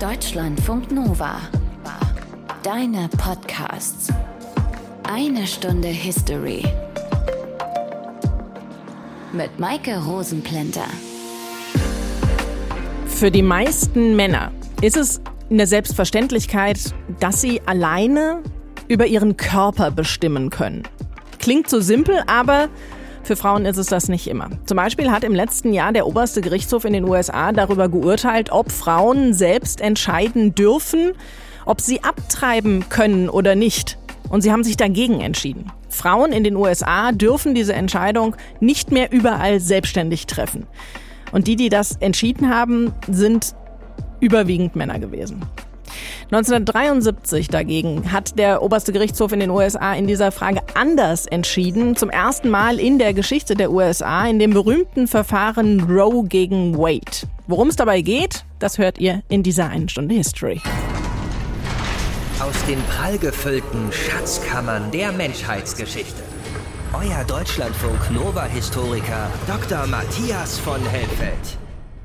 Deutschlandfunk Nova. Deine Podcasts. Eine Stunde History. Mit Maike Rosenplanter. Für die meisten Männer ist es eine Selbstverständlichkeit, dass sie alleine über ihren Körper bestimmen können. Klingt so simpel, aber für Frauen ist es das nicht immer. Zum Beispiel hat im letzten Jahr der oberste Gerichtshof in den USA darüber geurteilt, ob Frauen selbst entscheiden dürfen, ob sie abtreiben können oder nicht. Und sie haben sich dagegen entschieden. Frauen in den USA dürfen diese Entscheidung nicht mehr überall selbstständig treffen. Und die, die das entschieden haben, sind überwiegend Männer gewesen. 1973 dagegen hat der oberste Gerichtshof in den USA in dieser Frage anders entschieden. Zum ersten Mal in der Geschichte der USA in dem berühmten Verfahren Roe gegen Wade. Worum es dabei geht, das hört ihr in dieser einen Stunde History. Aus den prallgefüllten Schatzkammern der Menschheitsgeschichte. Euer Deutschlandfunk Nova-Historiker Dr. Matthias von Helfeld.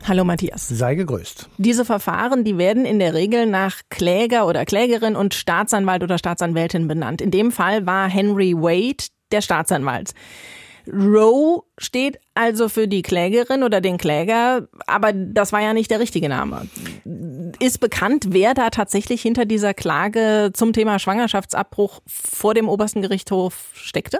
Hallo Matthias. Sei gegrüßt. Diese Verfahren, die werden in der Regel nach Kläger oder Klägerin und Staatsanwalt oder Staatsanwältin benannt. In dem Fall war Henry Wade der Staatsanwalt. Roe steht also für die Klägerin oder den Kläger, aber das war ja nicht der richtige Name. Ist bekannt, wer da tatsächlich hinter dieser Klage zum Thema Schwangerschaftsabbruch vor dem obersten Gerichtshof steckte?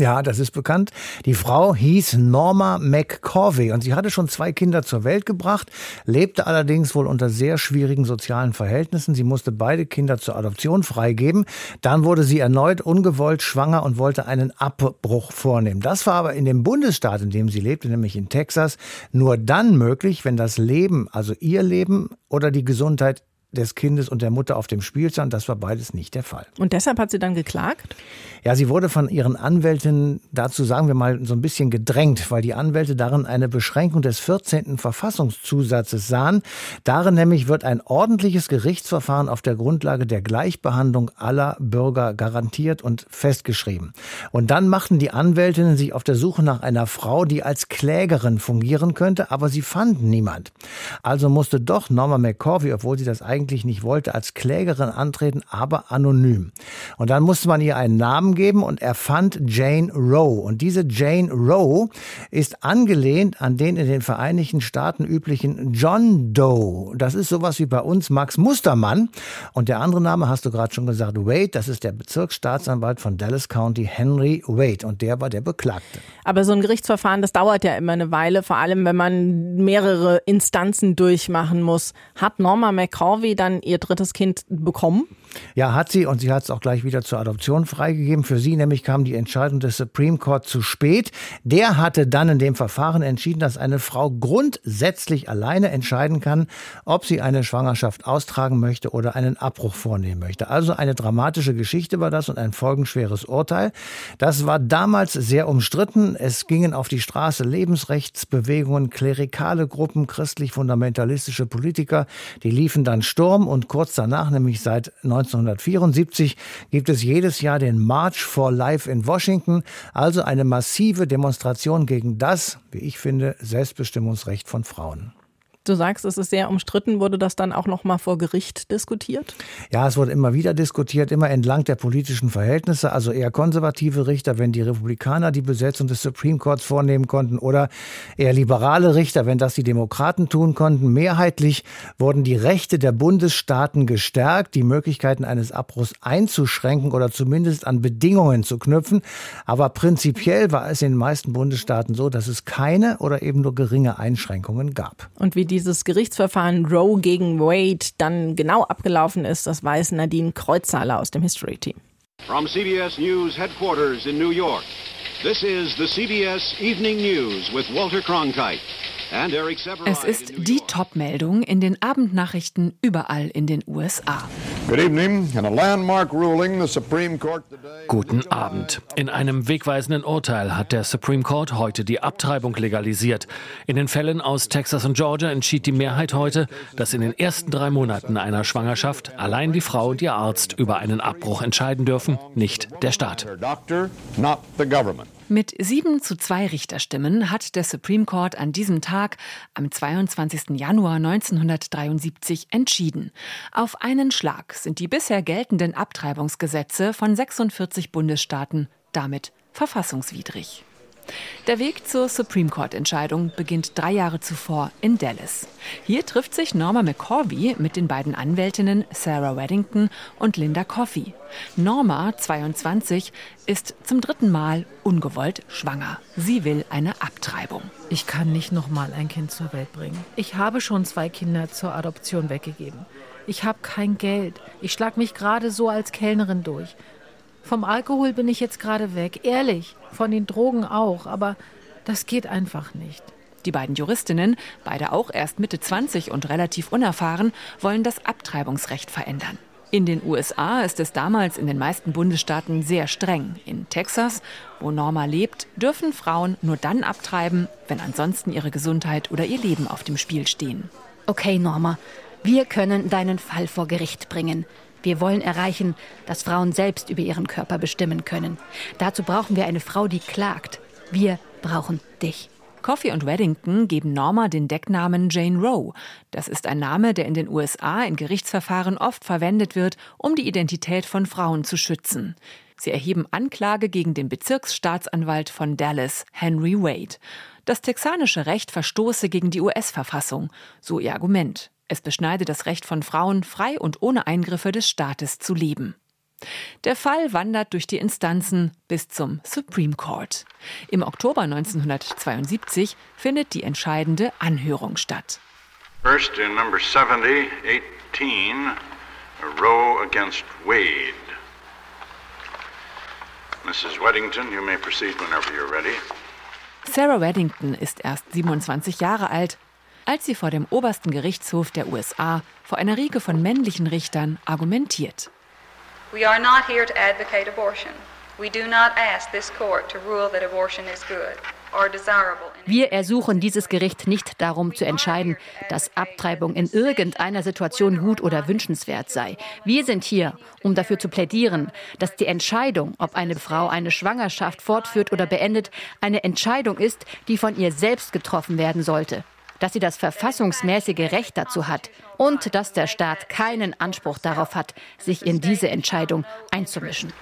Ja, das ist bekannt. Die Frau hieß Norma McCorvey und sie hatte schon zwei Kinder zur Welt gebracht, lebte allerdings wohl unter sehr schwierigen sozialen Verhältnissen. Sie musste beide Kinder zur Adoption freigeben. Dann wurde sie erneut ungewollt schwanger und wollte einen Abbruch vornehmen. Das war aber in dem Bundesstaat, in dem sie lebte, nämlich in Texas, nur dann möglich, wenn das Leben, also ihr Leben oder die Gesundheit des Kindes und der Mutter auf dem Spiel stand. Das war beides nicht der Fall. Und deshalb hat sie dann geklagt? Ja, sie wurde von ihren Anwälten dazu, sagen wir mal, so ein bisschen gedrängt, weil die Anwälte darin eine Beschränkung des 14. Verfassungszusatzes sahen. Darin nämlich wird ein ordentliches Gerichtsverfahren auf der Grundlage der Gleichbehandlung aller Bürger garantiert und festgeschrieben. Und dann machten die Anwältinnen sich auf der Suche nach einer Frau, die als Klägerin fungieren könnte, aber sie fanden niemand. Also musste doch Norma McCorvey, obwohl sie das eigentlich nicht wollte, als Klägerin antreten, aber anonym. Und dann musste man ihr einen Namen Namen geben und er fand Jane Roe. Und diese Jane Roe ist angelehnt an den in den Vereinigten Staaten üblichen John Doe. Das ist sowas wie bei uns Max Mustermann. Und der andere Name hast du gerade schon gesagt, Wade. Das ist der Bezirksstaatsanwalt von Dallas County, Henry Wade. Und der war der Beklagte. Aber so ein Gerichtsverfahren, das dauert ja immer eine Weile, vor allem wenn man mehrere Instanzen durchmachen muss. Hat Norma McCorvey dann ihr drittes Kind bekommen? Ja, hat sie und sie hat es auch gleich wieder zur Adoption freigegeben. Für sie nämlich kam die Entscheidung des Supreme Court zu spät. Der hatte dann in dem Verfahren entschieden, dass eine Frau grundsätzlich alleine entscheiden kann, ob sie eine Schwangerschaft austragen möchte oder einen Abbruch vornehmen möchte. Also eine dramatische Geschichte war das und ein folgenschweres Urteil. Das war damals sehr umstritten. Es gingen auf die Straße Lebensrechtsbewegungen, klerikale Gruppen, christlich-fundamentalistische Politiker. Die liefen dann Sturm und kurz danach, nämlich seit 1974 gibt es jedes Jahr den March for Life in Washington, also eine massive Demonstration gegen das, wie ich finde, Selbstbestimmungsrecht von Frauen. Du sagst, es ist sehr umstritten. Wurde das dann auch noch mal vor Gericht diskutiert? Ja, es wurde immer wieder diskutiert, immer entlang der politischen Verhältnisse. Also eher konservative Richter, wenn die Republikaner die Besetzung des Supreme Courts vornehmen konnten, oder eher liberale Richter, wenn das die Demokraten tun konnten. Mehrheitlich wurden die Rechte der Bundesstaaten gestärkt, die Möglichkeiten eines Abbruchs einzuschränken oder zumindest an Bedingungen zu knüpfen. Aber prinzipiell war es in den meisten Bundesstaaten so, dass es keine oder eben nur geringe Einschränkungen gab. Und wie dieses Gerichtsverfahren Roe gegen Wade dann genau abgelaufen ist, das weiß Nadine Kreuzhaler aus dem History Team. From CBS News headquarters in New York. This is the CBS Evening News with Walter Cronkite. Es ist die Top-Meldung in den Abendnachrichten überall in den USA. Guten Abend. In einem wegweisenden Urteil hat der Supreme Court heute die Abtreibung legalisiert. In den Fällen aus Texas und Georgia entschied die Mehrheit heute, dass in den ersten drei Monaten einer Schwangerschaft allein die Frau und ihr Arzt über einen Abbruch entscheiden dürfen, nicht der Staat. Mit sieben zu zwei Richterstimmen hat der Supreme Court an diesem Tag, am 22. Januar 1973, entschieden. Auf einen Schlag sind die bisher geltenden Abtreibungsgesetze von 46 Bundesstaaten damit verfassungswidrig. Der Weg zur Supreme Court-Entscheidung beginnt drei Jahre zuvor in Dallas. Hier trifft sich Norma McCorvey mit den beiden Anwältinnen Sarah Weddington und Linda Coffey. Norma, 22, ist zum dritten Mal ungewollt schwanger. Sie will eine Abtreibung. Ich kann nicht noch mal ein Kind zur Welt bringen. Ich habe schon zwei Kinder zur Adoption weggegeben. Ich habe kein Geld. Ich schlag mich gerade so als Kellnerin durch. Vom Alkohol bin ich jetzt gerade weg, ehrlich. Von den Drogen auch, aber das geht einfach nicht. Die beiden Juristinnen, beide auch erst Mitte 20 und relativ unerfahren, wollen das Abtreibungsrecht verändern. In den USA ist es damals in den meisten Bundesstaaten sehr streng. In Texas, wo Norma lebt, dürfen Frauen nur dann abtreiben, wenn ansonsten ihre Gesundheit oder ihr Leben auf dem Spiel stehen. Okay, Norma, wir können deinen Fall vor Gericht bringen. Wir wollen erreichen, dass Frauen selbst über ihren Körper bestimmen können. Dazu brauchen wir eine Frau, die klagt. Wir brauchen dich. Coffee und Weddington geben Norma den Decknamen Jane Roe. Das ist ein Name, der in den USA in Gerichtsverfahren oft verwendet wird, um die Identität von Frauen zu schützen. Sie erheben Anklage gegen den Bezirksstaatsanwalt von Dallas, Henry Wade. Das texanische Recht verstoße gegen die US-Verfassung, so ihr Argument. Es beschneide das Recht von Frauen, frei und ohne Eingriffe des Staates zu leben. Der Fall wandert durch die Instanzen bis zum Supreme Court. Im Oktober 1972 findet die entscheidende Anhörung statt. First in number 70, 18, Roe against Wade. Mrs. Weddington, you may proceed whenever you're ready. Sarah Weddington ist erst 27 Jahre alt als sie vor dem obersten Gerichtshof der USA vor einer Riege von männlichen Richtern argumentiert. We are not here to advocate abortion. We do not ask this court to rule that abortion is good. Wir ersuchen dieses Gericht nicht darum zu entscheiden, dass Abtreibung in irgendeiner Situation gut oder wünschenswert sei. Wir sind hier, um dafür zu plädieren, dass die Entscheidung, ob eine Frau eine Schwangerschaft fortführt oder beendet, eine Entscheidung ist, die von ihr selbst getroffen werden sollte dass sie das verfassungsmäßige Recht dazu hat und dass der Staat keinen Anspruch darauf hat, sich in diese Entscheidung einzumischen.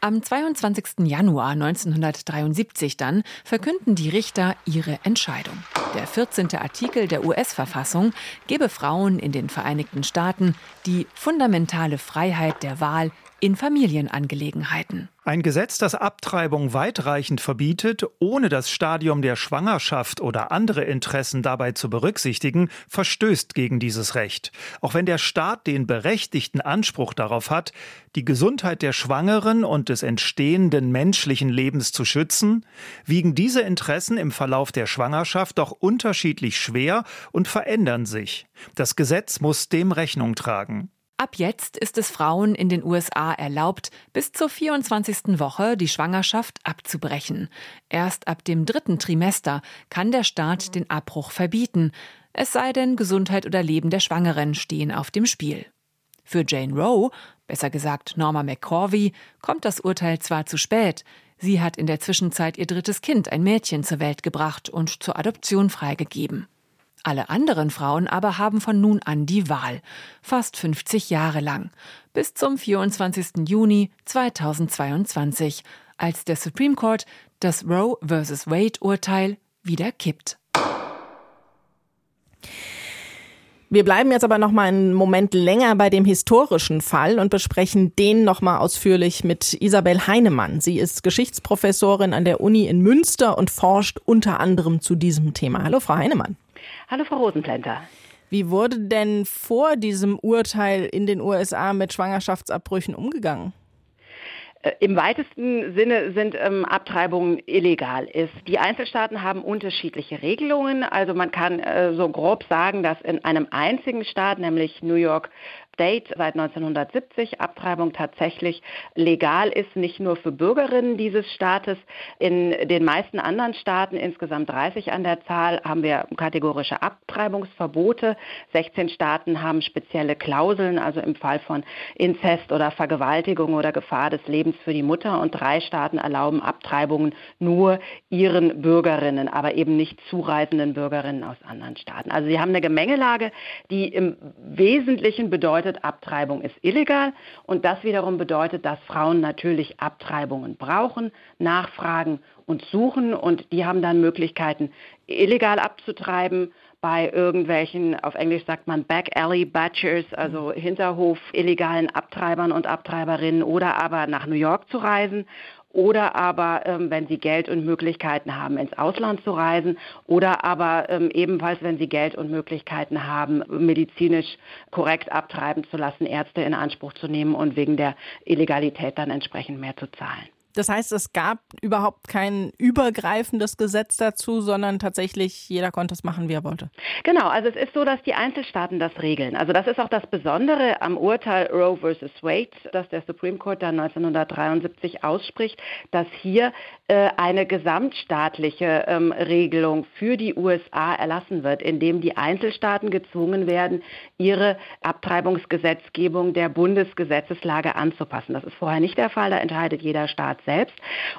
Am 22. Januar 1973 dann verkünden die Richter ihre Entscheidung. Der 14. Artikel der US-Verfassung gebe Frauen in den Vereinigten Staaten die fundamentale Freiheit der Wahl in Familienangelegenheiten. Ein Gesetz, das Abtreibung weitreichend verbietet, ohne das Stadium der Schwangerschaft oder andere Interessen dabei zu berücksichtigen, verstößt gegen dieses Recht. Auch wenn der Staat den berechtigten Anspruch darauf hat, die Gesundheit der Schwangeren und des entstehenden menschlichen Lebens zu schützen, wiegen diese Interessen im Verlauf der Schwangerschaft doch unterschiedlich schwer und verändern sich. Das Gesetz muss dem Rechnung tragen. Ab jetzt ist es Frauen in den USA erlaubt, bis zur 24. Woche die Schwangerschaft abzubrechen. Erst ab dem dritten Trimester kann der Staat den Abbruch verbieten, es sei denn, Gesundheit oder Leben der Schwangeren stehen auf dem Spiel. Für Jane Roe, besser gesagt Norma McCorvey, kommt das Urteil zwar zu spät, sie hat in der Zwischenzeit ihr drittes Kind, ein Mädchen, zur Welt gebracht und zur Adoption freigegeben. Alle anderen Frauen aber haben von nun an die Wahl, fast 50 Jahre lang, bis zum 24. Juni 2022, als der Supreme Court das Roe vs. Wade Urteil wieder kippt. Wir bleiben jetzt aber noch mal einen Moment länger bei dem historischen Fall und besprechen den noch mal ausführlich mit Isabel Heinemann. Sie ist Geschichtsprofessorin an der Uni in Münster und forscht unter anderem zu diesem Thema. Hallo, Frau Heinemann. Hallo, Frau Rosenplenter. Wie wurde denn vor diesem Urteil in den USA mit Schwangerschaftsabbrüchen umgegangen? Äh, Im weitesten Sinne sind ähm, Abtreibungen illegal. Ist. Die Einzelstaaten haben unterschiedliche Regelungen. Also man kann äh, so grob sagen, dass in einem einzigen Staat, nämlich New York, State seit 1970 Abtreibung tatsächlich legal ist, nicht nur für Bürgerinnen dieses Staates. In den meisten anderen Staaten, insgesamt 30 an der Zahl, haben wir kategorische Abtreibungsverbote. 16 Staaten haben spezielle Klauseln, also im Fall von Inzest oder Vergewaltigung oder Gefahr des Lebens für die Mutter. Und drei Staaten erlauben Abtreibungen nur ihren Bürgerinnen, aber eben nicht zureisenden Bürgerinnen aus anderen Staaten. Also sie haben eine Gemengelage, die im Wesentlichen bedeutet, Abtreibung ist illegal. Und das wiederum bedeutet, dass Frauen natürlich Abtreibungen brauchen, nachfragen und suchen. Und die haben dann Möglichkeiten, illegal abzutreiben bei irgendwelchen, auf Englisch sagt man Back Alley Butchers, also Hinterhof illegalen Abtreibern und Abtreiberinnen oder aber nach New York zu reisen oder aber, ähm, wenn sie Geld und Möglichkeiten haben, ins Ausland zu reisen oder aber ähm, ebenfalls, wenn sie Geld und Möglichkeiten haben, medizinisch korrekt abtreiben zu lassen, Ärzte in Anspruch zu nehmen und wegen der Illegalität dann entsprechend mehr zu zahlen. Das heißt, es gab überhaupt kein übergreifendes Gesetz dazu, sondern tatsächlich jeder konnte es machen, wie er wollte. Genau, also es ist so, dass die Einzelstaaten das regeln. Also das ist auch das Besondere am Urteil Roe versus Wade, das der Supreme Court dann 1973 ausspricht, dass hier äh, eine gesamtstaatliche ähm, Regelung für die USA erlassen wird, indem die Einzelstaaten gezwungen werden, ihre Abtreibungsgesetzgebung der Bundesgesetzeslage anzupassen. Das ist vorher nicht der Fall, da entscheidet jeder Staat selbst.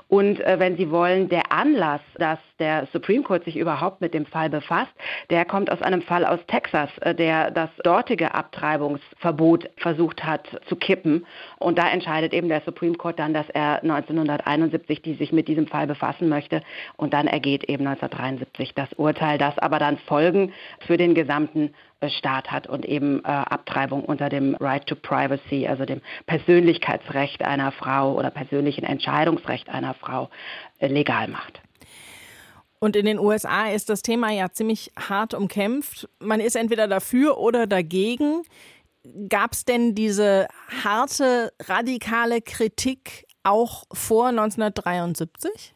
Und äh, wenn Sie wollen, der Anlass, dass der Supreme Court sich überhaupt mit dem Fall befasst, der kommt aus einem Fall aus Texas, äh, der das dortige Abtreibungsverbot versucht hat zu kippen. Und da entscheidet eben der Supreme Court dann, dass er 1971 die sich mit diesem Fall befassen möchte. Und dann ergeht eben 1973 das Urteil, das aber dann Folgen für den gesamten Staat hat und eben äh, Abtreibung unter dem Right to Privacy, also dem Persönlichkeitsrecht einer Frau oder persönlichen Entscheidungsrecht einer Frau äh, legal macht. Und in den USA ist das Thema ja ziemlich hart umkämpft. Man ist entweder dafür oder dagegen. Gab es denn diese harte, radikale Kritik auch vor 1973?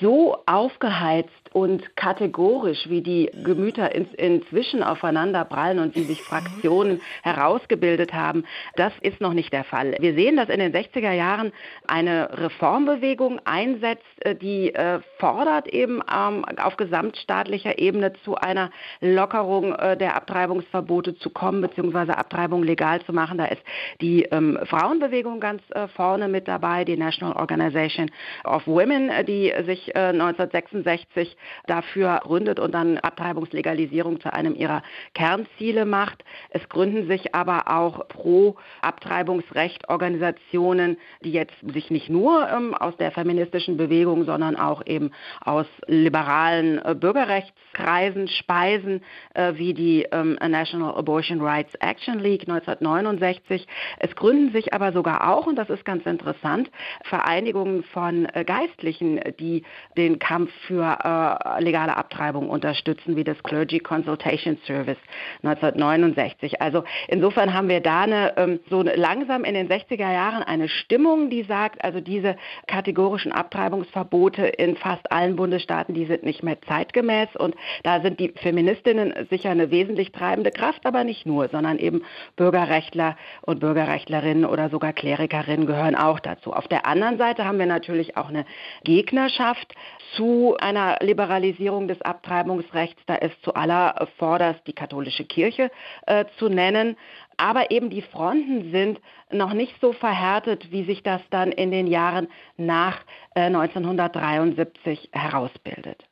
So aufgeheizt und kategorisch, wie die Gemüter in, inzwischen aufeinander prallen und wie sich Fraktionen herausgebildet haben, das ist noch nicht der Fall. Wir sehen, dass in den 60er Jahren eine Reformbewegung einsetzt, äh, die äh, fordert eben ähm, auf gesamtstaatlicher Ebene zu einer Lockerung äh, der Abtreibungsverbote zu kommen, beziehungsweise Abtreibung legal zu machen. Da ist die ähm, Frauenbewegung ganz äh, vorne mit dabei, die National Organization of Women, äh, die sich 1966 äh, dafür gründet und dann Abtreibungslegalisierung zu einem ihrer Kernziele macht. Es gründen sich aber auch pro Abtreibungsrecht Organisationen, die jetzt sich nicht nur ähm, aus der feministischen Bewegung, sondern auch eben aus liberalen äh, Bürgerrechtskreisen speisen, äh, wie die ähm, National Abortion Rights Action League 1969. Es gründen sich aber sogar auch, und das ist ganz interessant, Vereinigungen von äh, Geistlichen, die den Kampf für äh, legale Abtreibung unterstützen, wie das Clergy Consultation Service 1969. Also insofern haben wir da eine, ähm, so langsam in den 60er Jahren eine Stimmung, die sagt, also diese kategorischen Abtreibungsverbote in fast allen Bundesstaaten, die sind nicht mehr zeitgemäß und da sind die Feministinnen sicher eine wesentlich treibende Kraft, aber nicht nur, sondern eben Bürgerrechtler und Bürgerrechtlerinnen oder sogar Klerikerinnen gehören auch dazu. Auf der anderen Seite haben wir natürlich auch eine Gegnerschaft zu einer Liberalisierung des Abtreibungsrechts. Da ist zuallervorderst die katholische Kirche äh, zu nennen. Aber eben die Fronten sind noch nicht so verhärtet, wie sich das dann in den Jahren nach äh, 1973 herausbildet.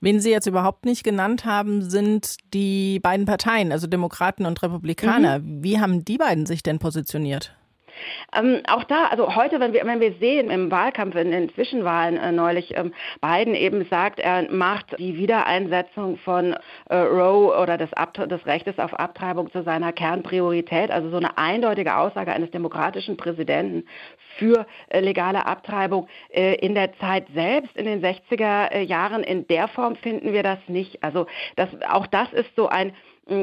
Wen Sie jetzt überhaupt nicht genannt haben, sind die beiden Parteien, also Demokraten und Republikaner. Mhm. Wie haben die beiden sich denn positioniert? Ähm, auch da, also heute, wenn wir, wenn wir sehen im Wahlkampf, in den Zwischenwahlen äh, neulich, ähm, Biden eben sagt, er macht die Wiedereinsetzung von äh, Roe oder des, des Rechtes auf Abtreibung zu seiner Kernpriorität, also so eine eindeutige Aussage eines demokratischen Präsidenten für äh, legale Abtreibung äh, in der Zeit selbst, in den 60er äh, Jahren, in der Form finden wir das nicht. Also das, auch das ist so ein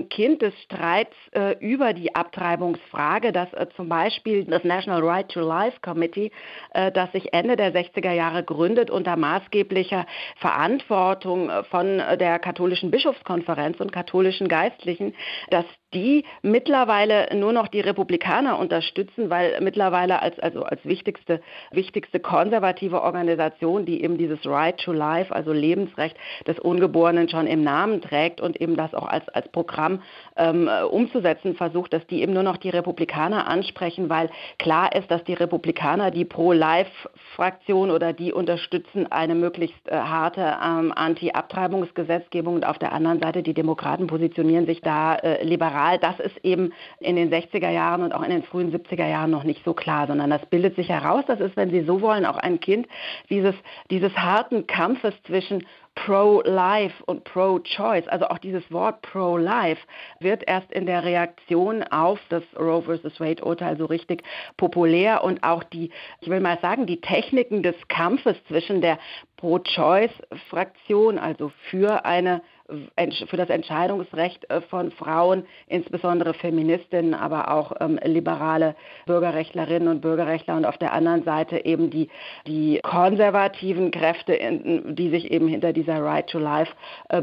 Kind des Streits äh, über die Abtreibungsfrage, dass äh, zum Beispiel das National Right to Life Committee, äh, das sich Ende der 60er Jahre gründet, unter maßgeblicher Verantwortung äh, von äh, der katholischen Bischofskonferenz und katholischen Geistlichen, dass die mittlerweile nur noch die Republikaner unterstützen, weil mittlerweile als, also als wichtigste, wichtigste konservative Organisation, die eben dieses Right to Life, also Lebensrecht des Ungeborenen schon im Namen trägt und eben das auch als, als Programm ähm, umzusetzen versucht, dass die eben nur noch die Republikaner ansprechen, weil klar ist, dass die Republikaner die Pro-Life-Fraktion oder die unterstützen eine möglichst äh, harte ähm, Anti-Abtreibungsgesetzgebung und auf der anderen Seite die Demokraten positionieren sich da äh, liberal. Das ist eben in den 60er Jahren und auch in den frühen 70er Jahren noch nicht so klar, sondern das bildet sich heraus. Das ist, wenn Sie so wollen, auch ein Kind dieses, dieses harten Kampfes zwischen Pro-Life und Pro-Choice, also auch dieses Wort Pro-Life, wird erst in der Reaktion auf das Roe vs. Wade-Urteil so richtig populär und auch die, ich will mal sagen, die Techniken des Kampfes zwischen der Pro-Choice-Fraktion, also für eine für das Entscheidungsrecht äh, von Frauen, insbesondere Feministinnen, aber auch ähm, liberale Bürgerrechtlerinnen und Bürgerrechtler und auf der anderen Seite eben die, die konservativen Kräfte, in, die sich eben hinter dieser Right to Life äh,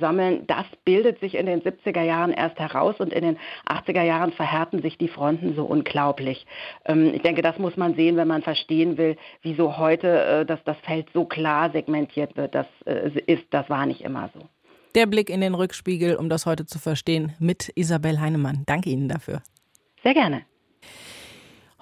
sammeln. Das bildet sich in den 70er Jahren erst heraus und in den 80er Jahren verhärten sich die Fronten so unglaublich. Ähm, ich denke, das muss man sehen, wenn man verstehen will, wieso heute äh, dass das Feld so klar segmentiert wird. Das äh, ist, das war nicht immer so. Der Blick in den Rückspiegel, um das heute zu verstehen, mit Isabel Heinemann. Danke Ihnen dafür. Sehr gerne.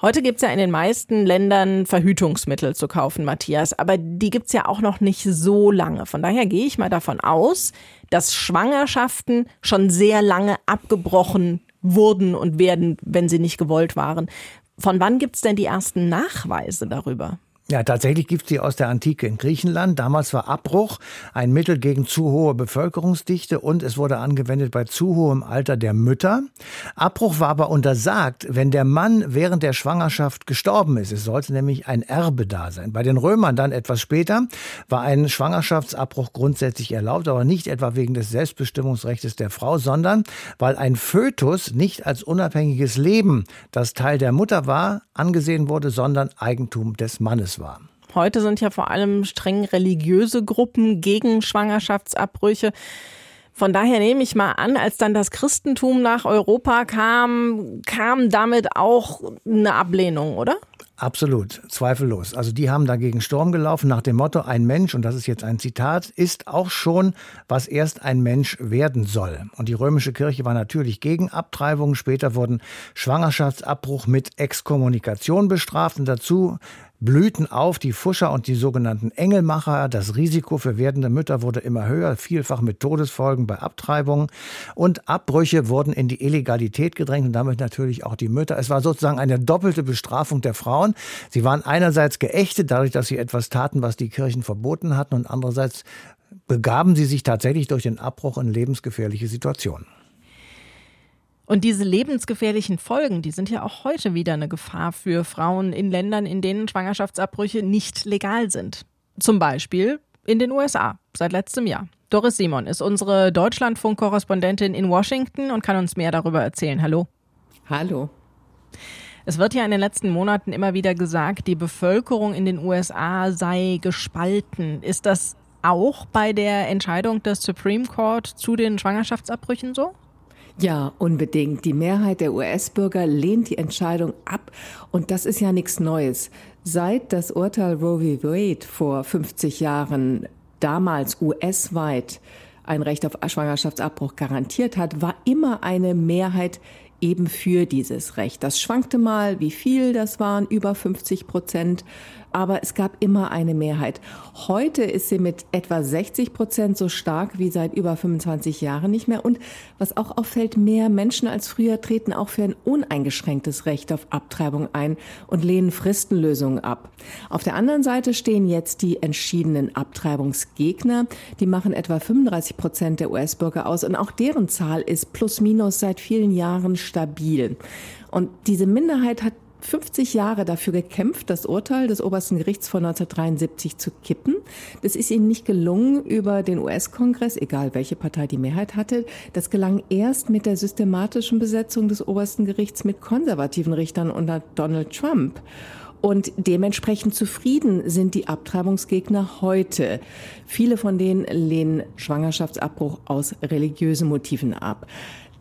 Heute gibt es ja in den meisten Ländern Verhütungsmittel zu kaufen, Matthias, aber die gibt es ja auch noch nicht so lange. Von daher gehe ich mal davon aus, dass Schwangerschaften schon sehr lange abgebrochen wurden und werden, wenn sie nicht gewollt waren. Von wann gibt es denn die ersten Nachweise darüber? Ja, tatsächlich gibt es die aus der Antike in Griechenland. Damals war Abbruch ein Mittel gegen zu hohe Bevölkerungsdichte und es wurde angewendet bei zu hohem Alter der Mütter. Abbruch war aber untersagt, wenn der Mann während der Schwangerschaft gestorben ist. Es sollte nämlich ein Erbe da sein. Bei den Römern dann etwas später war ein Schwangerschaftsabbruch grundsätzlich erlaubt, aber nicht etwa wegen des Selbstbestimmungsrechts der Frau, sondern weil ein Fötus nicht als unabhängiges Leben, das Teil der Mutter war, angesehen wurde, sondern Eigentum des Mannes es war. Heute sind ja vor allem streng religiöse Gruppen gegen Schwangerschaftsabbrüche. Von daher nehme ich mal an, als dann das Christentum nach Europa kam, kam damit auch eine Ablehnung, oder? Absolut, zweifellos. Also die haben dagegen Sturm gelaufen nach dem Motto, ein Mensch, und das ist jetzt ein Zitat, ist auch schon, was erst ein Mensch werden soll. Und die römische Kirche war natürlich gegen Abtreibungen. Später wurden Schwangerschaftsabbruch mit Exkommunikation bestraft und dazu blühten auf die Fuscher und die sogenannten Engelmacher. Das Risiko für werdende Mütter wurde immer höher, vielfach mit Todesfolgen bei Abtreibungen. Und Abbrüche wurden in die Illegalität gedrängt und damit natürlich auch die Mütter. Es war sozusagen eine doppelte Bestrafung der Frauen. Sie waren einerseits geächtet, dadurch, dass sie etwas taten, was die Kirchen verboten hatten, und andererseits begaben sie sich tatsächlich durch den Abbruch in lebensgefährliche Situationen. Und diese lebensgefährlichen Folgen, die sind ja auch heute wieder eine Gefahr für Frauen in Ländern, in denen Schwangerschaftsabbrüche nicht legal sind. Zum Beispiel in den USA seit letztem Jahr. Doris Simon ist unsere Deutschlandfunk-Korrespondentin in Washington und kann uns mehr darüber erzählen. Hallo. Hallo. Es wird ja in den letzten Monaten immer wieder gesagt, die Bevölkerung in den USA sei gespalten. Ist das auch bei der Entscheidung des Supreme Court zu den Schwangerschaftsabbrüchen so? Ja, unbedingt. Die Mehrheit der US-Bürger lehnt die Entscheidung ab. Und das ist ja nichts Neues. Seit das Urteil Roe v. Wade vor 50 Jahren damals US-weit ein Recht auf Schwangerschaftsabbruch garantiert hat, war immer eine Mehrheit eben für dieses Recht. Das schwankte mal, wie viel das waren, über 50 Prozent aber es gab immer eine Mehrheit. Heute ist sie mit etwa 60 Prozent so stark wie seit über 25 Jahren nicht mehr. Und was auch auffällt, mehr Menschen als früher treten auch für ein uneingeschränktes Recht auf Abtreibung ein und lehnen Fristenlösungen ab. Auf der anderen Seite stehen jetzt die entschiedenen Abtreibungsgegner. Die machen etwa 35 Prozent der US-Bürger aus und auch deren Zahl ist plus minus seit vielen Jahren stabil. Und diese Minderheit hat 50 Jahre dafür gekämpft, das Urteil des obersten Gerichts von 1973 zu kippen. Das ist ihnen nicht gelungen über den US-Kongress, egal welche Partei die Mehrheit hatte. Das gelang erst mit der systematischen Besetzung des obersten Gerichts mit konservativen Richtern unter Donald Trump. Und dementsprechend zufrieden sind die Abtreibungsgegner heute. Viele von denen lehnen Schwangerschaftsabbruch aus religiösen Motiven ab.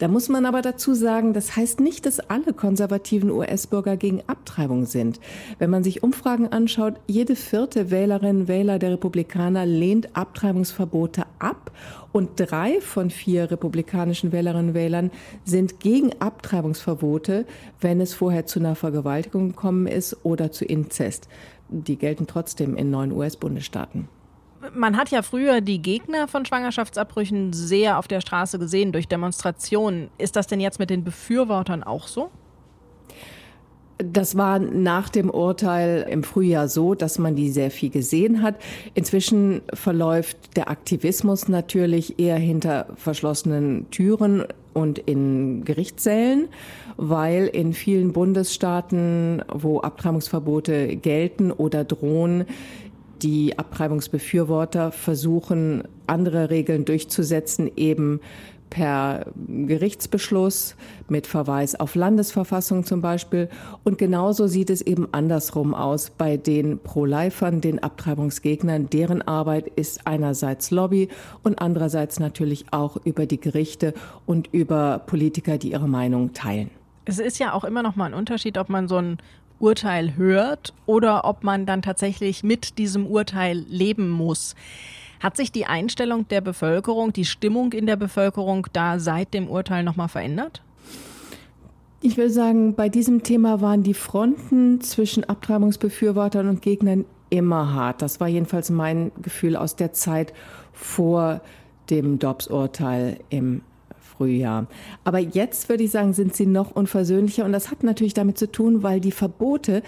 Da muss man aber dazu sagen, das heißt nicht, dass alle konservativen US-Bürger gegen Abtreibung sind. Wenn man sich Umfragen anschaut, jede vierte Wählerin, Wähler der Republikaner lehnt Abtreibungsverbote ab und drei von vier republikanischen Wählerinnen und Wählern sind gegen Abtreibungsverbote, wenn es vorher zu einer Vergewaltigung gekommen ist oder zu Inzest. Die gelten trotzdem in neun US-Bundesstaaten man hat ja früher die Gegner von Schwangerschaftsabbrüchen sehr auf der Straße gesehen durch Demonstrationen. Ist das denn jetzt mit den Befürwortern auch so? Das war nach dem Urteil im Frühjahr so, dass man die sehr viel gesehen hat. Inzwischen verläuft der Aktivismus natürlich eher hinter verschlossenen Türen und in Gerichtssälen, weil in vielen Bundesstaaten, wo Abtreibungsverbote gelten oder drohen, die Abtreibungsbefürworter versuchen, andere Regeln durchzusetzen, eben per Gerichtsbeschluss mit Verweis auf Landesverfassung zum Beispiel. Und genauso sieht es eben andersrum aus bei den Pro-Lifern, den Abtreibungsgegnern. Deren Arbeit ist einerseits Lobby und andererseits natürlich auch über die Gerichte und über Politiker, die ihre Meinung teilen. Es ist ja auch immer noch mal ein Unterschied, ob man so ein Urteil hört oder ob man dann tatsächlich mit diesem Urteil leben muss. Hat sich die Einstellung der Bevölkerung, die Stimmung in der Bevölkerung da seit dem Urteil nochmal verändert? Ich will sagen, bei diesem Thema waren die Fronten zwischen Abtreibungsbefürwortern und Gegnern immer hart. Das war jedenfalls mein Gefühl aus der Zeit vor dem Dobbs-Urteil im Frühjahr. Aber jetzt würde ich sagen, sind sie noch unversöhnlicher. Und das hat natürlich damit zu tun, weil die Verbote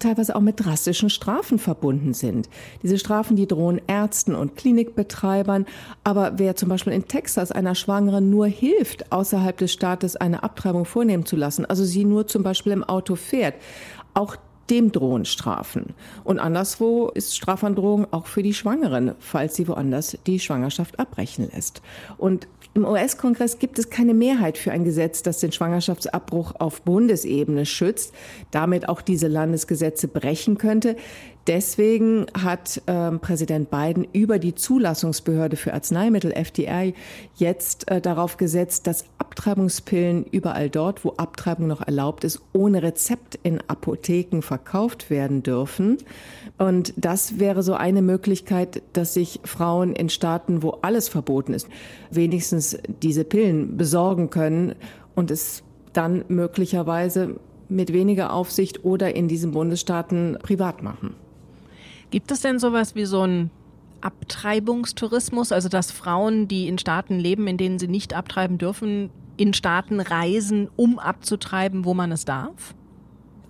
teilweise auch mit drastischen Strafen verbunden sind. Diese Strafen, die drohen Ärzten und Klinikbetreibern. Aber wer zum Beispiel in Texas einer Schwangeren nur hilft, außerhalb des Staates eine Abtreibung vornehmen zu lassen, also sie nur zum Beispiel im Auto fährt, auch dem drohen Strafen. Und anderswo ist Strafandrohung auch für die Schwangeren, falls sie woanders die Schwangerschaft abbrechen lässt. Und im US-Kongress gibt es keine Mehrheit für ein Gesetz, das den Schwangerschaftsabbruch auf Bundesebene schützt, damit auch diese Landesgesetze brechen könnte. Deswegen hat äh, Präsident Biden über die Zulassungsbehörde für Arzneimittel FDA jetzt äh, darauf gesetzt, dass Abtreibungspillen überall dort, wo Abtreibung noch erlaubt ist, ohne Rezept in Apotheken verkauft werden dürfen. Und das wäre so eine Möglichkeit, dass sich Frauen in Staaten, wo alles verboten ist, wenigstens diese Pillen besorgen können und es dann möglicherweise mit weniger Aufsicht oder in diesen Bundesstaaten privat machen. Gibt es denn sowas wie so ein Abtreibungstourismus, also dass Frauen, die in Staaten leben, in denen sie nicht abtreiben dürfen, in Staaten reisen, um abzutreiben, wo man es darf?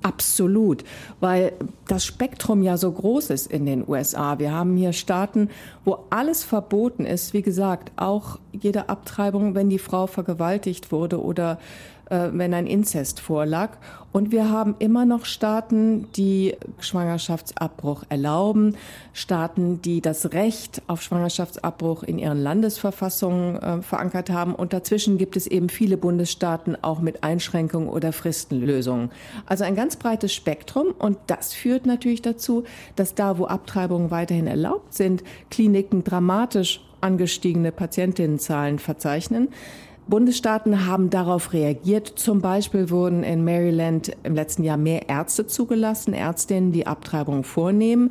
Absolut, weil das Spektrum ja so groß ist in den USA. Wir haben hier Staaten, wo alles verboten ist. Wie gesagt, auch jede Abtreibung, wenn die Frau vergewaltigt wurde oder wenn ein Inzest vorlag. Und wir haben immer noch Staaten, die Schwangerschaftsabbruch erlauben, Staaten, die das Recht auf Schwangerschaftsabbruch in ihren Landesverfassungen äh, verankert haben. Und dazwischen gibt es eben viele Bundesstaaten auch mit Einschränkungen oder Fristenlösungen. Also ein ganz breites Spektrum. Und das führt natürlich dazu, dass da, wo Abtreibungen weiterhin erlaubt sind, Kliniken dramatisch angestiegene Patientinnenzahlen verzeichnen. Bundesstaaten haben darauf reagiert. Zum Beispiel wurden in Maryland im letzten Jahr mehr Ärzte zugelassen, Ärztinnen, die Abtreibungen vornehmen.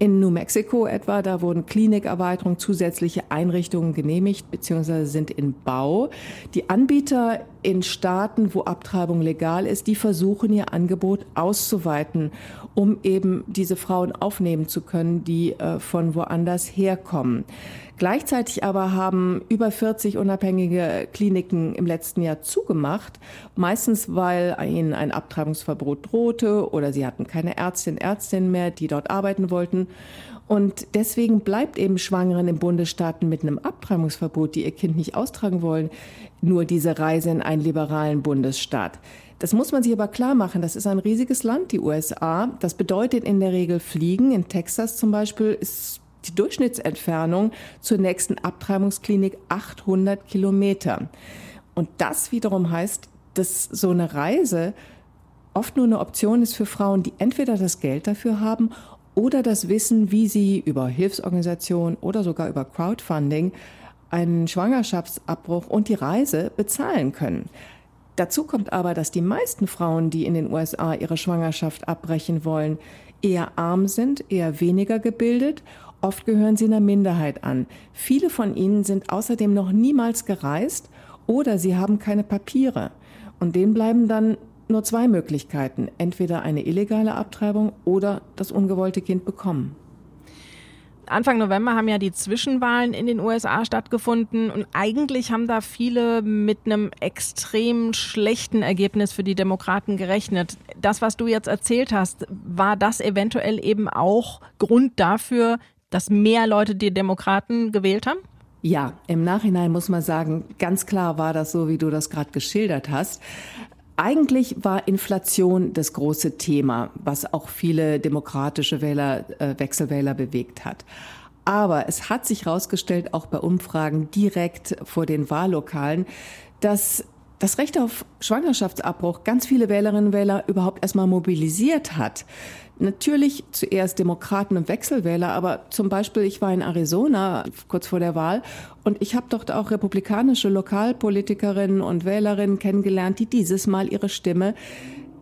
In New Mexico etwa, da wurden Klinikerweiterungen, zusätzliche Einrichtungen genehmigt bzw. sind in Bau. Die Anbieter in Staaten, wo Abtreibung legal ist, die versuchen ihr Angebot auszuweiten, um eben diese Frauen aufnehmen zu können, die äh, von woanders herkommen. Gleichzeitig aber haben über 40 unabhängige Kliniken im letzten Jahr zugemacht, meistens weil ihnen ein Abtreibungsverbot drohte oder sie hatten keine Ärztin, Ärztin mehr, die dort arbeiten wollten. Und deswegen bleibt eben Schwangeren in Bundesstaaten mit einem Abtreibungsverbot, die ihr Kind nicht austragen wollen, nur diese Reise in einen liberalen Bundesstaat. Das muss man sich aber klar machen. Das ist ein riesiges Land, die USA. Das bedeutet in der Regel Fliegen. In Texas zum Beispiel ist die Durchschnittsentfernung zur nächsten Abtreibungsklinik 800 Kilometer. Und das wiederum heißt, dass so eine Reise oft nur eine Option ist für Frauen, die entweder das Geld dafür haben oder das Wissen, wie sie über Hilfsorganisationen oder sogar über Crowdfunding einen Schwangerschaftsabbruch und die Reise bezahlen können. Dazu kommt aber, dass die meisten Frauen, die in den USA ihre Schwangerschaft abbrechen wollen, eher arm sind, eher weniger gebildet. Oft gehören sie einer Minderheit an. Viele von ihnen sind außerdem noch niemals gereist oder sie haben keine Papiere. Und denen bleiben dann nur zwei Möglichkeiten. Entweder eine illegale Abtreibung oder das ungewollte Kind bekommen. Anfang November haben ja die Zwischenwahlen in den USA stattgefunden und eigentlich haben da viele mit einem extrem schlechten Ergebnis für die Demokraten gerechnet. Das, was du jetzt erzählt hast, war das eventuell eben auch Grund dafür, dass mehr Leute die Demokraten gewählt haben? Ja, im Nachhinein muss man sagen, ganz klar war das so, wie du das gerade geschildert hast. Eigentlich war Inflation das große Thema, was auch viele demokratische Wähler, äh, Wechselwähler bewegt hat. Aber es hat sich herausgestellt, auch bei Umfragen direkt vor den Wahllokalen, dass das Recht auf Schwangerschaftsabbruch ganz viele Wählerinnen und Wähler überhaupt erstmal mobilisiert hat. Natürlich zuerst Demokraten und Wechselwähler, aber zum Beispiel, ich war in Arizona kurz vor der Wahl und ich habe dort auch republikanische Lokalpolitikerinnen und Wählerinnen kennengelernt, die dieses Mal ihre Stimme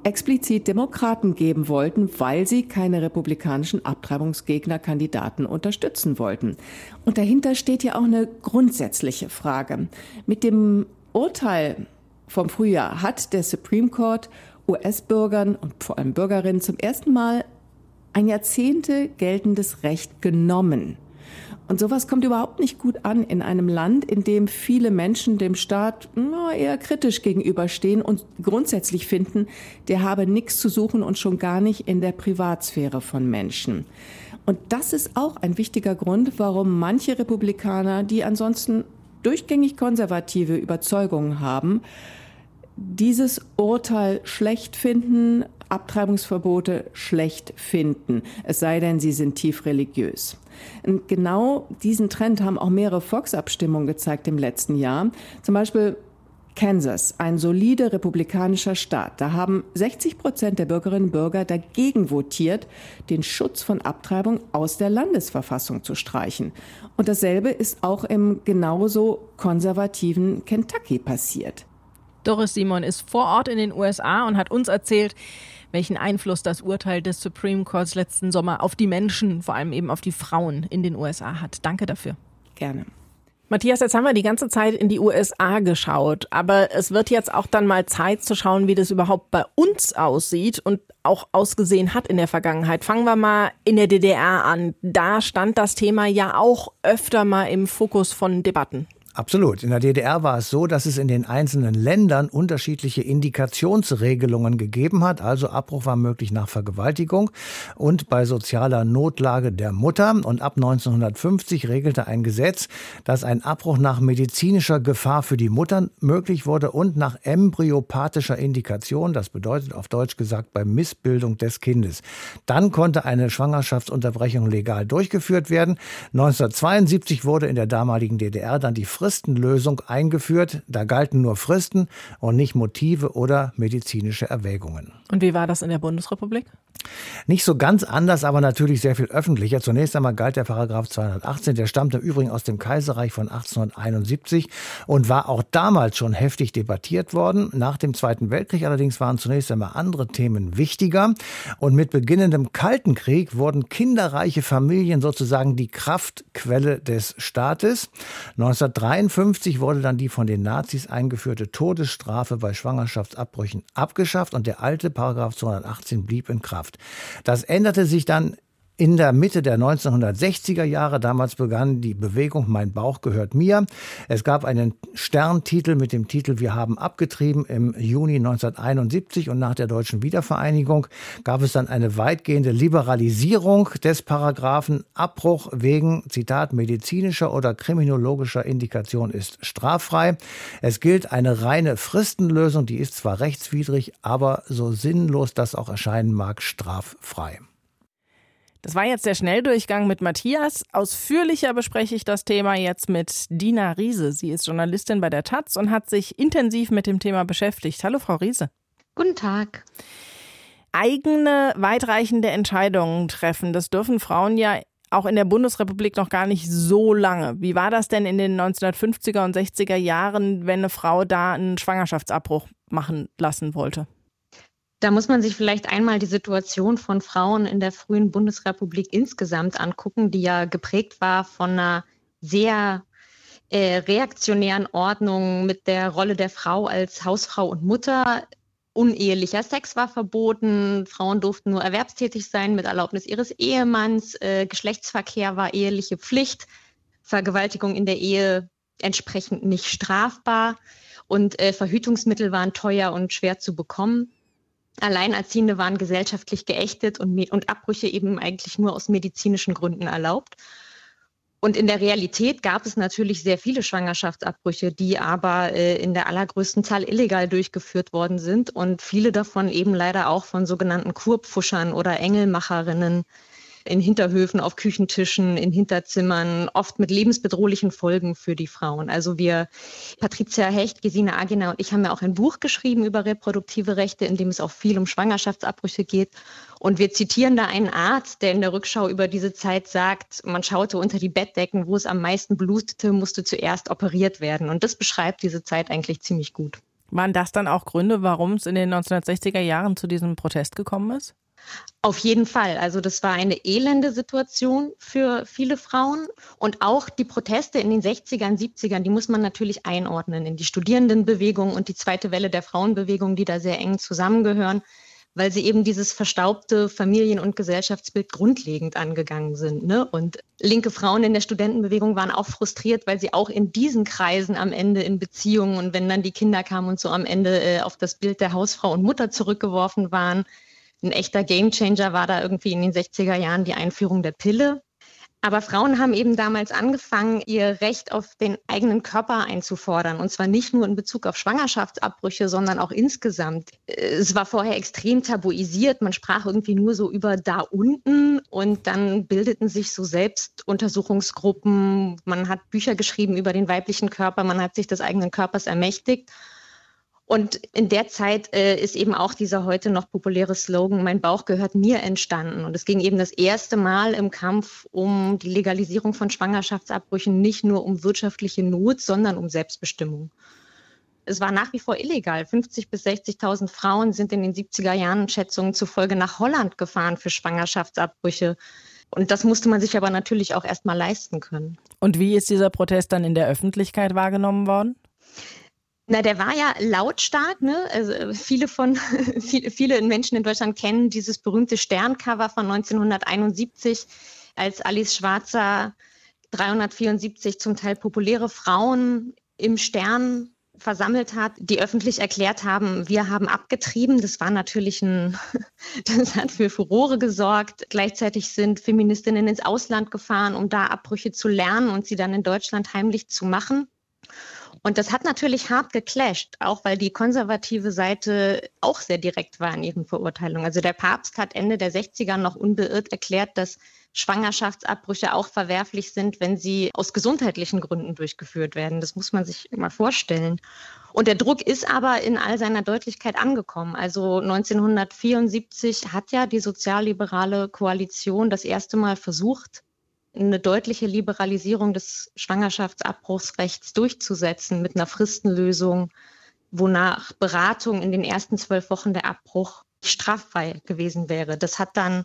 explizit Demokraten geben wollten, weil sie keine republikanischen Abtreibungsgegnerkandidaten unterstützen wollten. Und dahinter steht ja auch eine grundsätzliche Frage. Mit dem Urteil vom Frühjahr hat der Supreme Court US-Bürgern und vor allem Bürgerinnen zum ersten Mal ein Jahrzehnte geltendes Recht genommen. Und sowas kommt überhaupt nicht gut an in einem Land, in dem viele Menschen dem Staat eher kritisch gegenüberstehen und grundsätzlich finden, der habe nichts zu suchen und schon gar nicht in der Privatsphäre von Menschen. Und das ist auch ein wichtiger Grund, warum manche Republikaner, die ansonsten durchgängig konservative Überzeugungen haben, dieses Urteil schlecht finden, Abtreibungsverbote schlecht finden, es sei denn, sie sind tief religiös. Und genau diesen Trend haben auch mehrere Volksabstimmungen gezeigt im letzten Jahr. Zum Beispiel Kansas, ein solider republikanischer Staat. Da haben 60 Prozent der Bürgerinnen und Bürger dagegen votiert, den Schutz von Abtreibung aus der Landesverfassung zu streichen. Und dasselbe ist auch im genauso konservativen Kentucky passiert. Doris Simon ist vor Ort in den USA und hat uns erzählt, welchen Einfluss das Urteil des Supreme Courts letzten Sommer auf die Menschen, vor allem eben auf die Frauen in den USA hat. Danke dafür. Gerne. Matthias, jetzt haben wir die ganze Zeit in die USA geschaut, aber es wird jetzt auch dann mal Zeit zu schauen, wie das überhaupt bei uns aussieht und auch ausgesehen hat in der Vergangenheit. Fangen wir mal in der DDR an. Da stand das Thema ja auch öfter mal im Fokus von Debatten. Absolut. In der DDR war es so, dass es in den einzelnen Ländern unterschiedliche Indikationsregelungen gegeben hat. Also Abbruch war möglich nach Vergewaltigung und bei sozialer Notlage der Mutter. Und ab 1950 regelte ein Gesetz, dass ein Abbruch nach medizinischer Gefahr für die Mutter möglich wurde und nach embryopathischer Indikation. Das bedeutet auf Deutsch gesagt bei Missbildung des Kindes. Dann konnte eine Schwangerschaftsunterbrechung legal durchgeführt werden. 1972 wurde in der damaligen DDR dann die Fristenlösung eingeführt. Da galten nur Fristen und nicht Motive oder medizinische Erwägungen. Und wie war das in der Bundesrepublik? Nicht so ganz anders, aber natürlich sehr viel öffentlicher. Zunächst einmal galt der Paragraph 218, der stammte im Übrigen aus dem Kaiserreich von 1871 und war auch damals schon heftig debattiert worden. Nach dem Zweiten Weltkrieg allerdings waren zunächst einmal andere Themen wichtiger und mit beginnendem Kalten Krieg wurden kinderreiche Familien sozusagen die Kraftquelle des Staates. 1953 wurde dann die von den Nazis eingeführte Todesstrafe bei Schwangerschaftsabbrüchen abgeschafft und der alte Paragraph 218 blieb in Kraft. Das änderte sich dann in der Mitte der 1960er Jahre, damals begann die Bewegung Mein Bauch gehört mir. Es gab einen Sterntitel mit dem Titel Wir haben abgetrieben im Juni 1971 und nach der deutschen Wiedervereinigung gab es dann eine weitgehende Liberalisierung des Paragraphen Abbruch wegen, Zitat, medizinischer oder kriminologischer Indikation ist straffrei. Es gilt eine reine Fristenlösung, die ist zwar rechtswidrig, aber so sinnlos das auch erscheinen mag, straffrei. Das war jetzt der Schnelldurchgang mit Matthias. Ausführlicher bespreche ich das Thema jetzt mit Dina Riese. Sie ist Journalistin bei der Taz und hat sich intensiv mit dem Thema beschäftigt. Hallo, Frau Riese. Guten Tag. eigene weitreichende Entscheidungen treffen, das dürfen Frauen ja auch in der Bundesrepublik noch gar nicht so lange. Wie war das denn in den 1950er und 60er Jahren, wenn eine Frau da einen Schwangerschaftsabbruch machen lassen wollte? Da muss man sich vielleicht einmal die Situation von Frauen in der frühen Bundesrepublik insgesamt angucken, die ja geprägt war von einer sehr äh, reaktionären Ordnung mit der Rolle der Frau als Hausfrau und Mutter. Unehelicher Sex war verboten, Frauen durften nur erwerbstätig sein mit Erlaubnis ihres Ehemanns, äh, Geschlechtsverkehr war eheliche Pflicht, Vergewaltigung in der Ehe entsprechend nicht strafbar und äh, Verhütungsmittel waren teuer und schwer zu bekommen. Alleinerziehende waren gesellschaftlich geächtet und, und Abbrüche eben eigentlich nur aus medizinischen Gründen erlaubt. Und in der Realität gab es natürlich sehr viele Schwangerschaftsabbrüche, die aber äh, in der allergrößten Zahl illegal durchgeführt worden sind und viele davon eben leider auch von sogenannten Kurpfuschern oder Engelmacherinnen in Hinterhöfen, auf Küchentischen, in Hinterzimmern, oft mit lebensbedrohlichen Folgen für die Frauen. Also wir, Patricia Hecht, Gesine Agina und ich haben ja auch ein Buch geschrieben über reproduktive Rechte, in dem es auch viel um Schwangerschaftsabbrüche geht. Und wir zitieren da einen Arzt, der in der Rückschau über diese Zeit sagt, man schaute unter die Bettdecken, wo es am meisten blutete, musste zuerst operiert werden. Und das beschreibt diese Zeit eigentlich ziemlich gut. Waren das dann auch Gründe, warum es in den 1960er Jahren zu diesem Protest gekommen ist? Auf jeden Fall. Also das war eine elende Situation für viele Frauen. Und auch die Proteste in den 60ern, 70ern, die muss man natürlich einordnen in die Studierendenbewegung und die zweite Welle der Frauenbewegung, die da sehr eng zusammengehören, weil sie eben dieses verstaubte Familien- und Gesellschaftsbild grundlegend angegangen sind. Ne? Und linke Frauen in der Studentenbewegung waren auch frustriert, weil sie auch in diesen Kreisen am Ende in Beziehungen und wenn dann die Kinder kamen und so am Ende äh, auf das Bild der Hausfrau und Mutter zurückgeworfen waren ein echter Gamechanger war da irgendwie in den 60er Jahren die Einführung der Pille. Aber Frauen haben eben damals angefangen, ihr Recht auf den eigenen Körper einzufordern. Und zwar nicht nur in Bezug auf Schwangerschaftsabbrüche, sondern auch insgesamt. Es war vorher extrem tabuisiert. Man sprach irgendwie nur so über da unten und dann bildeten sich so Selbstuntersuchungsgruppen. Man hat Bücher geschrieben über den weiblichen Körper. Man hat sich des eigenen Körpers ermächtigt. Und in der Zeit äh, ist eben auch dieser heute noch populäre Slogan, mein Bauch gehört mir entstanden. Und es ging eben das erste Mal im Kampf um die Legalisierung von Schwangerschaftsabbrüchen nicht nur um wirtschaftliche Not, sondern um Selbstbestimmung. Es war nach wie vor illegal. 50.000 bis 60.000 Frauen sind in den 70er Jahren Schätzungen zufolge nach Holland gefahren für Schwangerschaftsabbrüche. Und das musste man sich aber natürlich auch erst mal leisten können. Und wie ist dieser Protest dann in der Öffentlichkeit wahrgenommen worden? Na, der war ja lautstark. Ne? Also äh, viele von viele, viele Menschen in Deutschland kennen dieses berühmte Sterncover von 1971, als Alice Schwarzer 374 zum Teil populäre Frauen im Stern versammelt hat, die öffentlich erklärt haben, wir haben abgetrieben. Das war natürlich ein, das hat für Furore gesorgt. Gleichzeitig sind Feministinnen ins Ausland gefahren, um da Abbrüche zu lernen und sie dann in Deutschland heimlich zu machen. Und das hat natürlich hart geclasht, auch weil die konservative Seite auch sehr direkt war in ihren Verurteilungen. Also der Papst hat Ende der 60er noch unbeirrt erklärt, dass Schwangerschaftsabbrüche auch verwerflich sind, wenn sie aus gesundheitlichen Gründen durchgeführt werden. Das muss man sich immer vorstellen. Und der Druck ist aber in all seiner Deutlichkeit angekommen. Also 1974 hat ja die sozialliberale Koalition das erste Mal versucht, eine deutliche Liberalisierung des Schwangerschaftsabbruchsrechts durchzusetzen mit einer Fristenlösung, wonach Beratung in den ersten zwölf Wochen der Abbruch straffrei gewesen wäre. Das hat dann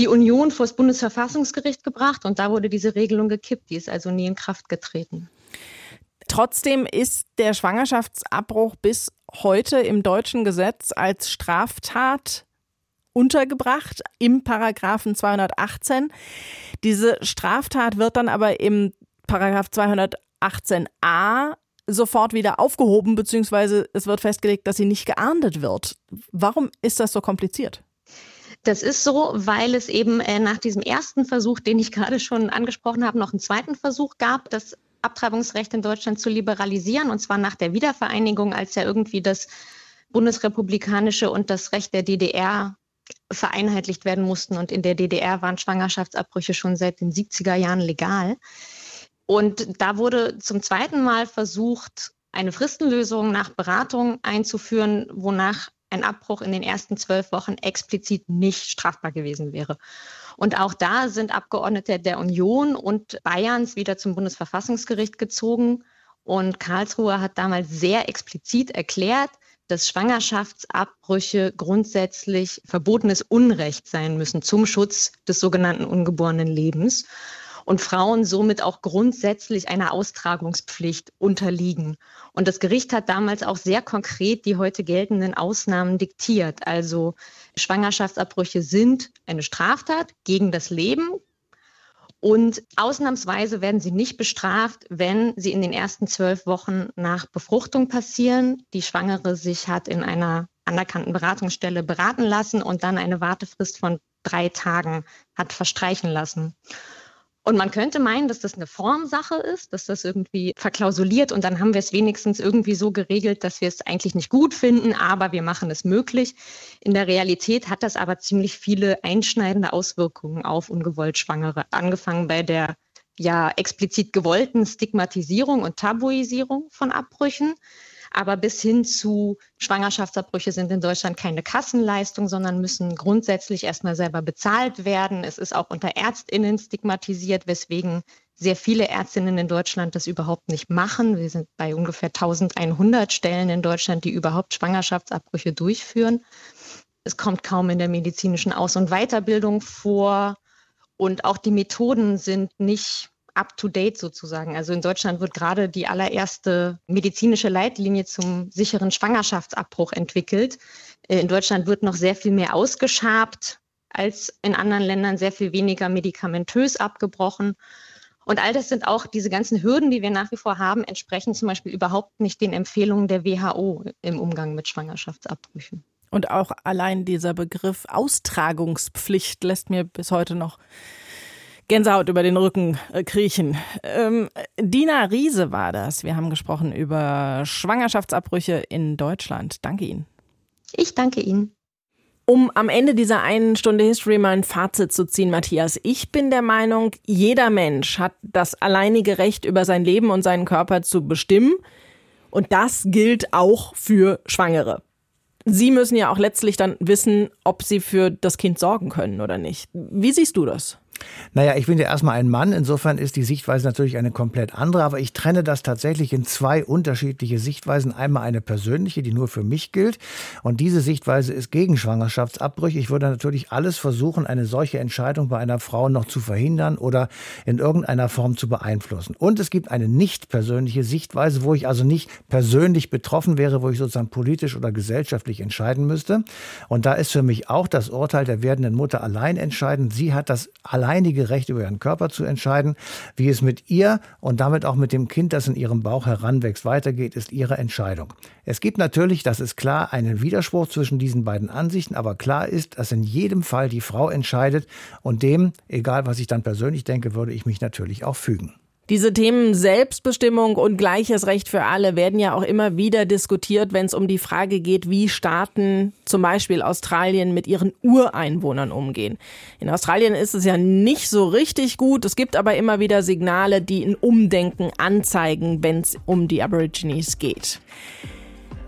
die Union vor das Bundesverfassungsgericht gebracht und da wurde diese Regelung gekippt. Die ist also nie in Kraft getreten. Trotzdem ist der Schwangerschaftsabbruch bis heute im deutschen Gesetz als Straftat untergebracht im Paragraphen 218. Diese Straftat wird dann aber im Paragraph 218a sofort wieder aufgehoben, beziehungsweise es wird festgelegt, dass sie nicht geahndet wird. Warum ist das so kompliziert? Das ist so, weil es eben äh, nach diesem ersten Versuch, den ich gerade schon angesprochen habe, noch einen zweiten Versuch gab, das Abtreibungsrecht in Deutschland zu liberalisieren, und zwar nach der Wiedervereinigung, als ja irgendwie das bundesrepublikanische und das Recht der DDR vereinheitlicht werden mussten. Und in der DDR waren Schwangerschaftsabbrüche schon seit den 70er Jahren legal. Und da wurde zum zweiten Mal versucht, eine Fristenlösung nach Beratung einzuführen, wonach ein Abbruch in den ersten zwölf Wochen explizit nicht strafbar gewesen wäre. Und auch da sind Abgeordnete der Union und Bayerns wieder zum Bundesverfassungsgericht gezogen. Und Karlsruhe hat damals sehr explizit erklärt, dass Schwangerschaftsabbrüche grundsätzlich verbotenes Unrecht sein müssen zum Schutz des sogenannten ungeborenen Lebens und Frauen somit auch grundsätzlich einer Austragungspflicht unterliegen. Und das Gericht hat damals auch sehr konkret die heute geltenden Ausnahmen diktiert. Also Schwangerschaftsabbrüche sind eine Straftat gegen das Leben. Und ausnahmsweise werden sie nicht bestraft, wenn sie in den ersten zwölf Wochen nach Befruchtung passieren. Die Schwangere sich hat in einer anerkannten Beratungsstelle beraten lassen und dann eine Wartefrist von drei Tagen hat verstreichen lassen. Und man könnte meinen, dass das eine Formsache ist, dass das irgendwie verklausuliert und dann haben wir es wenigstens irgendwie so geregelt, dass wir es eigentlich nicht gut finden, aber wir machen es möglich. In der Realität hat das aber ziemlich viele einschneidende Auswirkungen auf ungewollt Schwangere, angefangen bei der ja explizit gewollten Stigmatisierung und Tabuisierung von Abbrüchen aber bis hin zu Schwangerschaftsabbrüche sind in Deutschland keine Kassenleistung, sondern müssen grundsätzlich erstmal selber bezahlt werden. Es ist auch unter Ärztinnen stigmatisiert, weswegen sehr viele Ärztinnen in Deutschland das überhaupt nicht machen. Wir sind bei ungefähr 1100 Stellen in Deutschland, die überhaupt Schwangerschaftsabbrüche durchführen. Es kommt kaum in der medizinischen Aus- und Weiterbildung vor. Und auch die Methoden sind nicht up-to-date sozusagen. Also in Deutschland wird gerade die allererste medizinische Leitlinie zum sicheren Schwangerschaftsabbruch entwickelt. Äh, in Deutschland wird noch sehr viel mehr ausgeschabt als in anderen Ländern, sehr viel weniger medikamentös abgebrochen. Und all das sind auch diese ganzen Hürden, die wir nach wie vor haben, entsprechen zum Beispiel überhaupt nicht den Empfehlungen der WHO im Umgang mit Schwangerschaftsabbrüchen. Und auch allein dieser Begriff Austragungspflicht lässt mir bis heute noch Gänsehaut über den Rücken äh, kriechen. Ähm, Dina Riese war das. Wir haben gesprochen über Schwangerschaftsabbrüche in Deutschland. Danke Ihnen. Ich danke Ihnen. Um am Ende dieser einen Stunde History mal ein Fazit zu ziehen, Matthias, ich bin der Meinung, jeder Mensch hat das alleinige Recht, über sein Leben und seinen Körper zu bestimmen. Und das gilt auch für Schwangere. Sie müssen ja auch letztlich dann wissen, ob Sie für das Kind sorgen können oder nicht. Wie siehst du das? Naja, ich bin ja erstmal ein Mann, insofern ist die Sichtweise natürlich eine komplett andere, aber ich trenne das tatsächlich in zwei unterschiedliche Sichtweisen. Einmal eine persönliche, die nur für mich gilt und diese Sichtweise ist gegen Schwangerschaftsabbrüche. Ich würde natürlich alles versuchen, eine solche Entscheidung bei einer Frau noch zu verhindern oder in irgendeiner Form zu beeinflussen. Und es gibt eine nicht persönliche Sichtweise, wo ich also nicht persönlich betroffen wäre, wo ich sozusagen politisch oder gesellschaftlich entscheiden müsste. Und da ist für mich auch das Urteil der werdenden Mutter allein entscheidend. Sie hat das allein alleinige Recht über ihren Körper zu entscheiden. Wie es mit ihr und damit auch mit dem Kind, das in ihrem Bauch heranwächst, weitergeht, ist ihre Entscheidung. Es gibt natürlich, das ist klar, einen Widerspruch zwischen diesen beiden Ansichten, aber klar ist, dass in jedem Fall die Frau entscheidet und dem, egal was ich dann persönlich denke, würde ich mich natürlich auch fügen. Diese Themen Selbstbestimmung und gleiches Recht für alle werden ja auch immer wieder diskutiert, wenn es um die Frage geht, wie Staaten, zum Beispiel Australien, mit ihren Ureinwohnern umgehen. In Australien ist es ja nicht so richtig gut. Es gibt aber immer wieder Signale, die ein Umdenken anzeigen, wenn es um die Aborigines geht.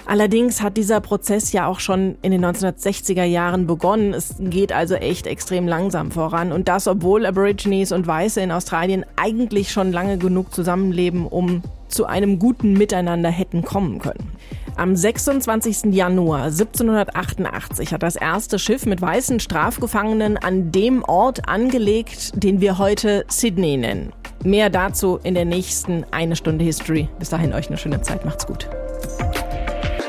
Allerdings hat dieser Prozess ja auch schon in den 1960er Jahren begonnen. Es geht also echt extrem langsam voran. Und das, obwohl Aborigines und Weiße in Australien eigentlich schon lange genug zusammenleben, um zu einem guten Miteinander hätten kommen können. Am 26. Januar 1788 hat das erste Schiff mit weißen Strafgefangenen an dem Ort angelegt, den wir heute Sydney nennen. Mehr dazu in der nächsten eine Stunde History. Bis dahin euch eine schöne Zeit. Macht's gut.